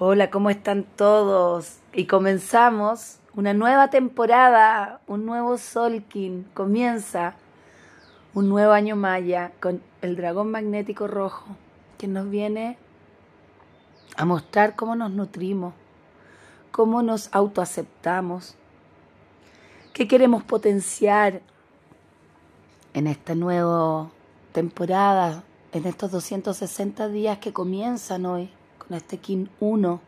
Hola, ¿cómo están todos? Y comenzamos una nueva temporada, un nuevo Solkin. Comienza un nuevo año maya con el dragón magnético rojo, que nos viene a mostrar cómo nos nutrimos, cómo nos autoaceptamos, qué queremos potenciar en esta nueva temporada, en estos 260 días que comienzan hoy con este Kin 1.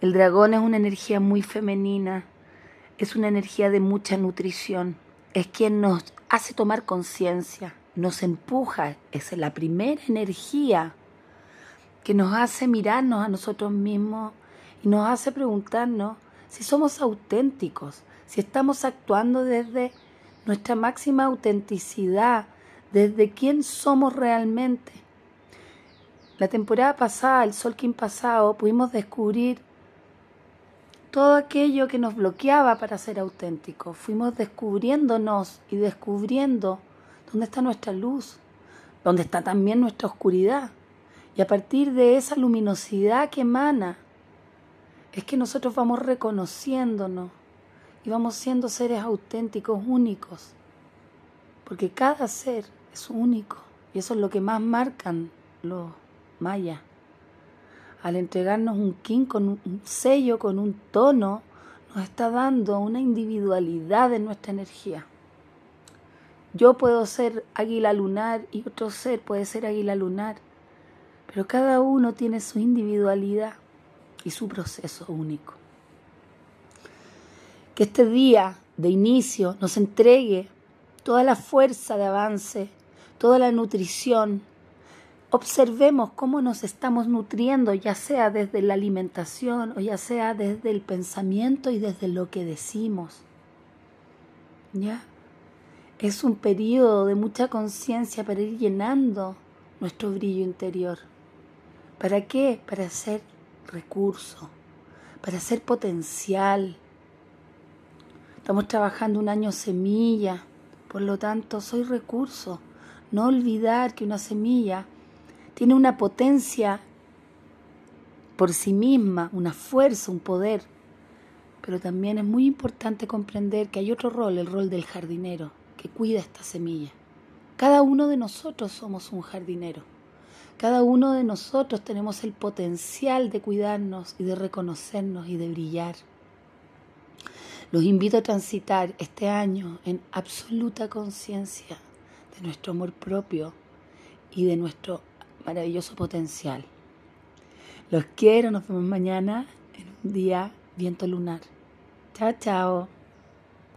El dragón es una energía muy femenina, es una energía de mucha nutrición, es quien nos hace tomar conciencia, nos empuja, es la primera energía que nos hace mirarnos a nosotros mismos y nos hace preguntarnos si somos auténticos, si estamos actuando desde nuestra máxima autenticidad, desde quién somos realmente. La temporada pasada, el Solkin pasado, pudimos descubrir todo aquello que nos bloqueaba para ser auténticos. Fuimos descubriéndonos y descubriendo dónde está nuestra luz, dónde está también nuestra oscuridad. Y a partir de esa luminosidad que emana, es que nosotros vamos reconociéndonos y vamos siendo seres auténticos, únicos. Porque cada ser es único y eso es lo que más marcan los maya. Al entregarnos un kin con un sello, con un tono, nos está dando una individualidad en nuestra energía. Yo puedo ser águila lunar y otro ser puede ser águila lunar, pero cada uno tiene su individualidad y su proceso único. Que este día de inicio nos entregue toda la fuerza de avance, toda la nutrición, observemos cómo nos estamos nutriendo, ya sea desde la alimentación o ya sea desde el pensamiento y desde lo que decimos. ¿Ya? Es un periodo de mucha conciencia para ir llenando nuestro brillo interior. ¿Para qué? Para ser recurso, para ser potencial. Estamos trabajando un año semilla, por lo tanto soy recurso. No olvidar que una semilla tiene una potencia por sí misma, una fuerza, un poder. Pero también es muy importante comprender que hay otro rol, el rol del jardinero, que cuida esta semilla. Cada uno de nosotros somos un jardinero. Cada uno de nosotros tenemos el potencial de cuidarnos y de reconocernos y de brillar. Los invito a transitar este año en absoluta conciencia de nuestro amor propio y de nuestro maravilloso potencial. Los quiero, nos vemos mañana en un día viento lunar. Chao, chao.